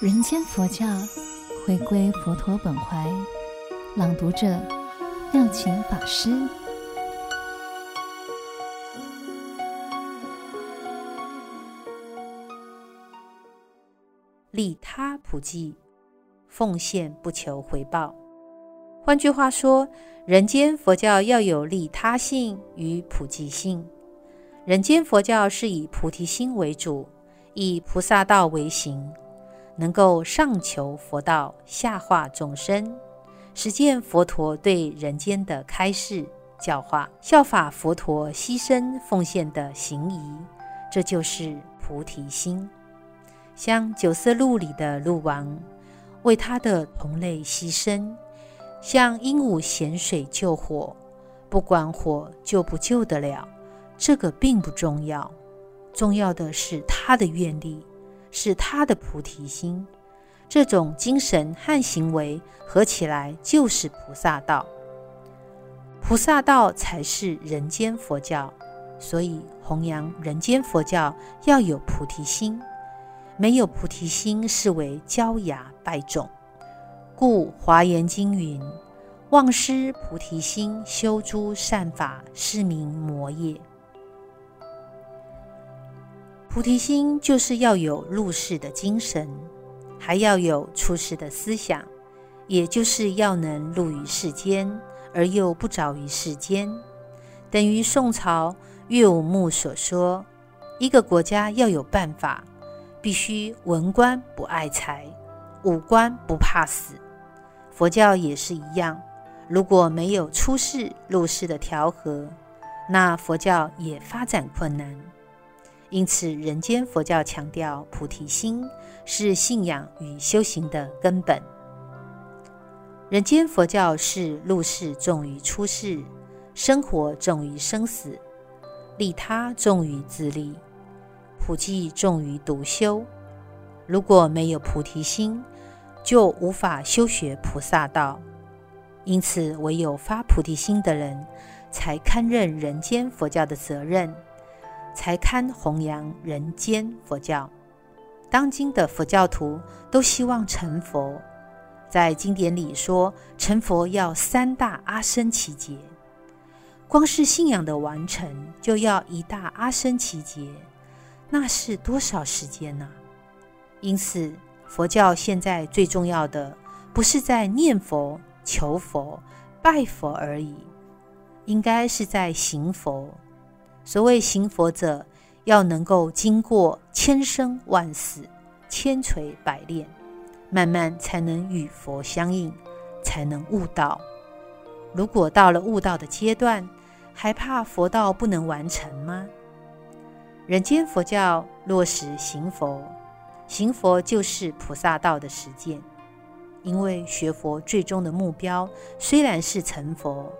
人间佛教，回归佛陀本怀，朗读者妙晴法师。利他普济，奉献不求回报。换句话说，人间佛教要有利他性与普济性。人间佛教是以菩提心为主，以菩萨道为行。能够上求佛道，下化众生，实践佛陀对人间的开示教化，效法佛陀牺牲奉献的行仪，这就是菩提心。像九色鹿里的鹿王，为他的同类牺牲；像鹦鹉衔水救火，不管火救不救得了，这个并不重要，重要的是他的愿力。是他的菩提心，这种精神和行为合起来就是菩萨道。菩萨道才是人间佛教，所以弘扬人间佛教要有菩提心，没有菩提心是为焦芽败种。故《华严经》云：“忘失菩提心，修诸善法，是名魔业。”菩提心就是要有入世的精神，还要有出世的思想，也就是要能入于世间而又不着于世间。等于宋朝岳武穆所说：“一个国家要有办法，必须文官不爱财，武官不怕死。”佛教也是一样，如果没有出世入世的调和，那佛教也发展困难。因此，人间佛教强调菩提心是信仰与修行的根本。人间佛教是入世重于出世，生活重于生死，利他重于自利，普济重于独修。如果没有菩提心，就无法修学菩萨道。因此，唯有发菩提心的人，才堪任人间佛教的责任。才堪弘扬人间佛教。当今的佛教徒都希望成佛，在经典里说，成佛要三大阿僧只劫，光是信仰的完成就要一大阿僧只劫，那是多少时间呢？因此，佛教现在最重要的不是在念佛、求佛、拜佛而已，应该是在行佛。所谓行佛者，要能够经过千生万死、千锤百炼，慢慢才能与佛相应，才能悟道。如果到了悟道的阶段，还怕佛道不能完成吗？人间佛教落实行佛，行佛就是菩萨道的实践。因为学佛最终的目标虽然是成佛，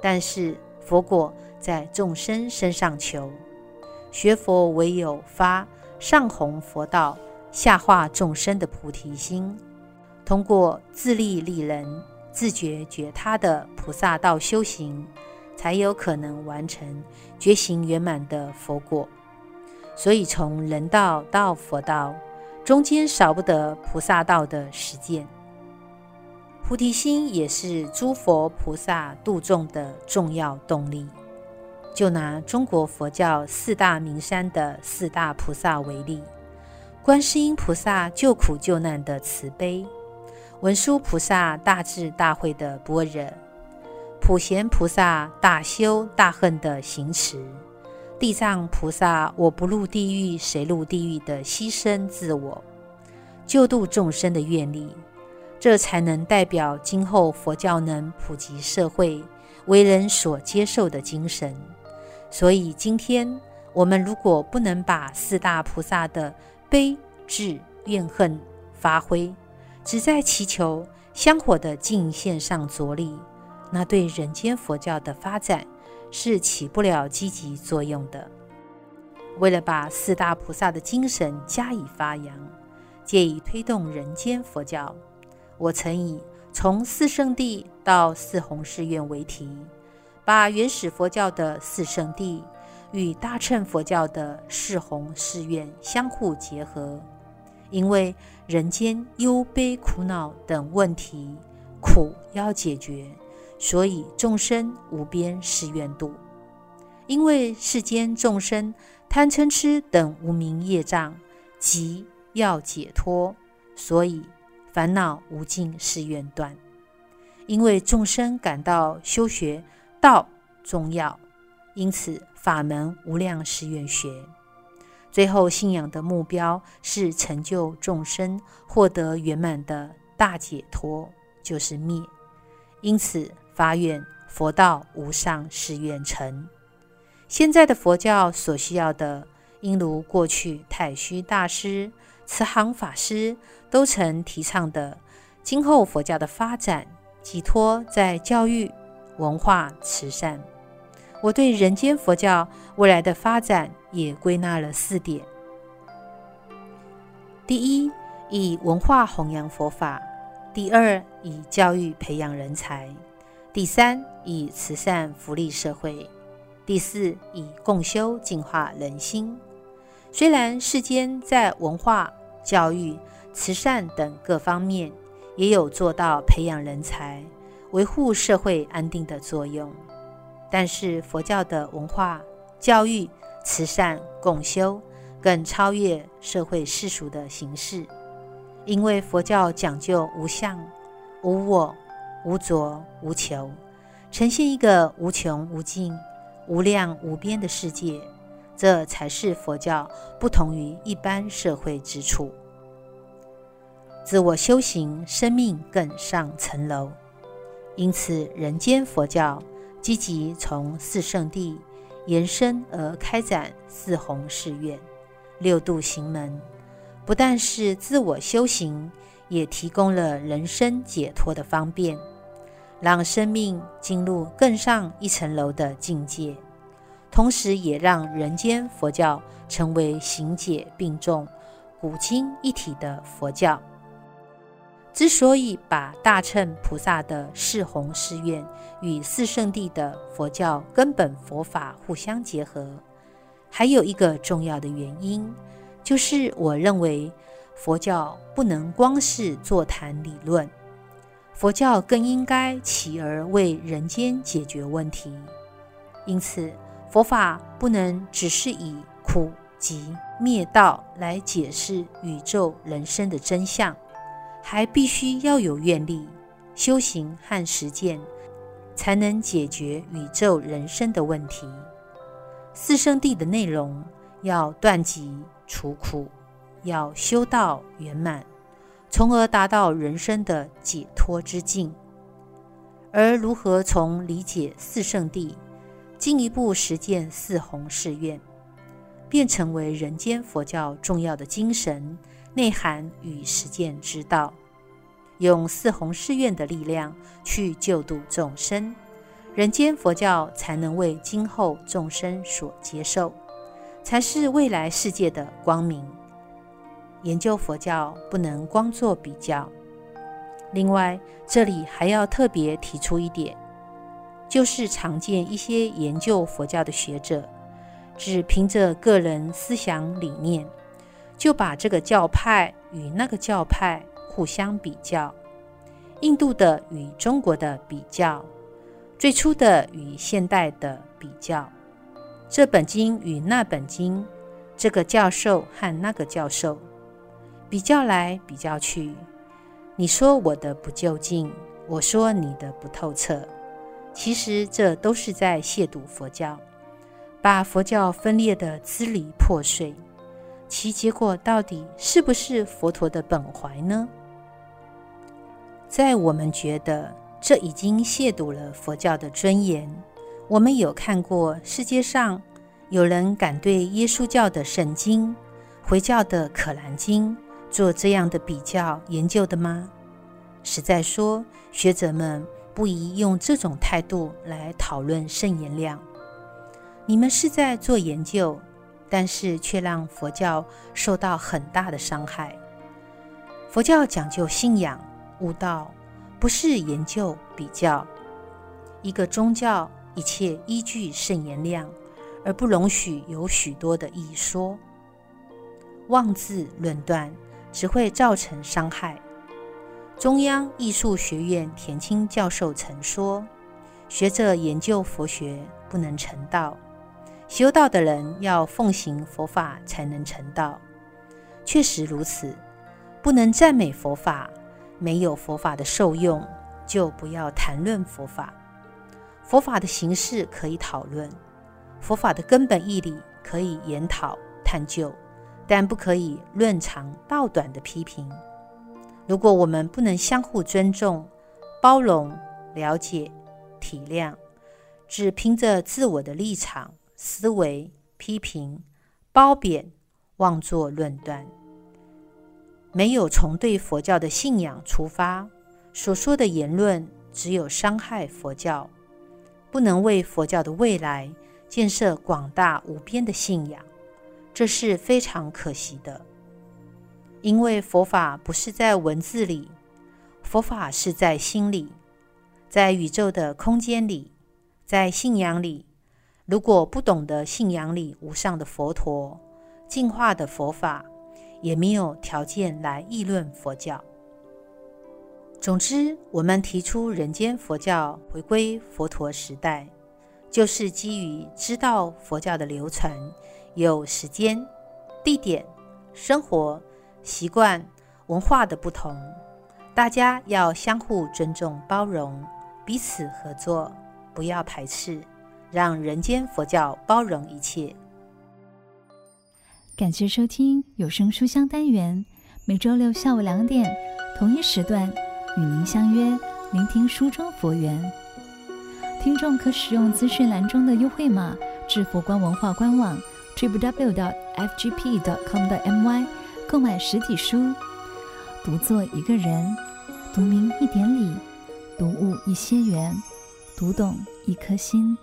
但是佛果。在众生身上求，学佛唯有发上弘佛道、下化众生的菩提心，通过自利利人、自觉觉他的菩萨道修行，才有可能完成觉行圆满的佛果。所以，从人道到佛道，中间少不得菩萨道的实践。菩提心也是诸佛菩萨度众的重要动力。就拿中国佛教四大名山的四大菩萨为例，观世音菩萨救苦救难的慈悲，文殊菩萨大智大慧的般若，普贤菩萨大修大恨的行持，地藏菩萨我不入地狱谁入地狱的牺牲自我，救度众生的愿力，这才能代表今后佛教能普及社会、为人所接受的精神。所以，今天我们如果不能把四大菩萨的悲、智、怨、恨发挥，只在祈求香火的净线上着力，那对人间佛教的发展是起不了积极作用的。为了把四大菩萨的精神加以发扬，借以推动人间佛教，我曾以从四圣地到四弘誓愿为题。把原始佛教的四圣谛与大乘佛教的四弘誓愿相互结合，因为人间忧悲苦恼等问题，苦要解决，所以众生无边誓愿度。因为世间众生贪嗔痴等无明业障，急要解脱，所以烦恼无尽誓愿断。因为众生感到修学道重要，因此法门无量誓愿学。最后信仰的目标是成就众生获得圆满的大解脱，就是灭。因此发愿佛道无上誓愿成。现在的佛教所需要的，应如过去太虚大师、慈航法师都曾提倡的，今后佛教的发展寄托在教育、文化、慈善。我对人间佛教未来的发展也归纳了四点：第一，以文化弘扬佛法；第二，以教育培养人才；第三，以慈善福利社会；第四，以共修净化人心。虽然世间在文化、教育、慈善等各方面也有做到培养人才、维护社会安定的作用。但是佛教的文化、教育、慈善、共修更超越社会世俗的形式，因为佛教讲究无相、无我、无着、无求，呈现一个无穷无尽、无量无边的世界，这才是佛教不同于一般社会之处。自我修行，生命更上层楼，因此人间佛教。积极从四圣地延伸而开展四弘誓愿、六度行门，不但是自我修行，也提供了人生解脱的方便，让生命进入更上一层楼的境界，同时也让人间佛教成为行解并重、古今一体的佛教。之所以把大乘菩萨的四弘誓愿与四圣地的佛教根本佛法互相结合，还有一个重要的原因，就是我认为佛教不能光是座谈理论，佛教更应该起而为人间解决问题。因此，佛法不能只是以苦集灭道来解释宇宙人生的真相。还必须要有愿力、修行和实践，才能解决宇宙人生的问题。四圣谛的内容要断集除苦，要修道圆满，从而达到人生的解脱之境。而如何从理解四圣谛，进一步实践四弘誓愿，便成为人间佛教重要的精神。内涵与实践之道，用四弘誓愿的力量去救度众生，人间佛教才能为今后众生所接受，才是未来世界的光明。研究佛教不能光做比较。另外，这里还要特别提出一点，就是常见一些研究佛教的学者，只凭着个人思想理念。就把这个教派与那个教派互相比较，印度的与中国的比较，最初的与现代的比较，这本经与那本经，这个教授和那个教授比较来比较去，你说我的不究竟，我说你的不透彻，其实这都是在亵渎佛教，把佛教分裂得支离破碎。其结果到底是不是佛陀的本怀呢？在我们觉得这已经亵渎了佛教的尊严。我们有看过世界上有人敢对耶稣教的圣经、回教的可兰经做这样的比较研究的吗？实在说，学者们不宜用这种态度来讨论圣言量。你们是在做研究。但是却让佛教受到很大的伤害。佛教讲究信仰、悟道，不是研究比较。一个宗教一切依据圣言量，而不容许有许多的异说。妄自论断，只会造成伤害。中央艺术学院田青教授曾说：“学者研究佛学不能成道，修道的人要奉行佛法才能成道。”确实如此，不能赞美佛法，没有佛法的受用，就不要谈论佛法。佛法的形式可以讨论，佛法的根本义理可以研讨探究，但不可以论长道短的批评。如果我们不能相互尊重、包容、了解、体谅，只凭着自我的立场、思维、批评、褒贬、妄作论断，没有从对佛教的信仰出发，所说的言论只有伤害佛教，不能为佛教的未来建设广大无边的信仰，这是非常可惜的。因为佛法不是在文字里，佛法是在心里，在宇宙的空间里，在信仰里。如果不懂得信仰里无上的佛陀、净化的佛法，也没有条件来议论佛教。总之，我们提出人间佛教回归佛陀时代，就是基于知道佛教的流传有时间、地点、生活。习惯文化的不同，大家要相互尊重、包容，彼此合作，不要排斥，让人间佛教包容一切。感谢收听有声书香单元，每周六下午两点同一时段与您相约，聆听书中佛缘。听众可使用资讯栏中的优惠码至佛光文化官网 www.fgp.com.my。购买实体书，读作一个人，读明一点理，读悟一些缘，读懂一颗心。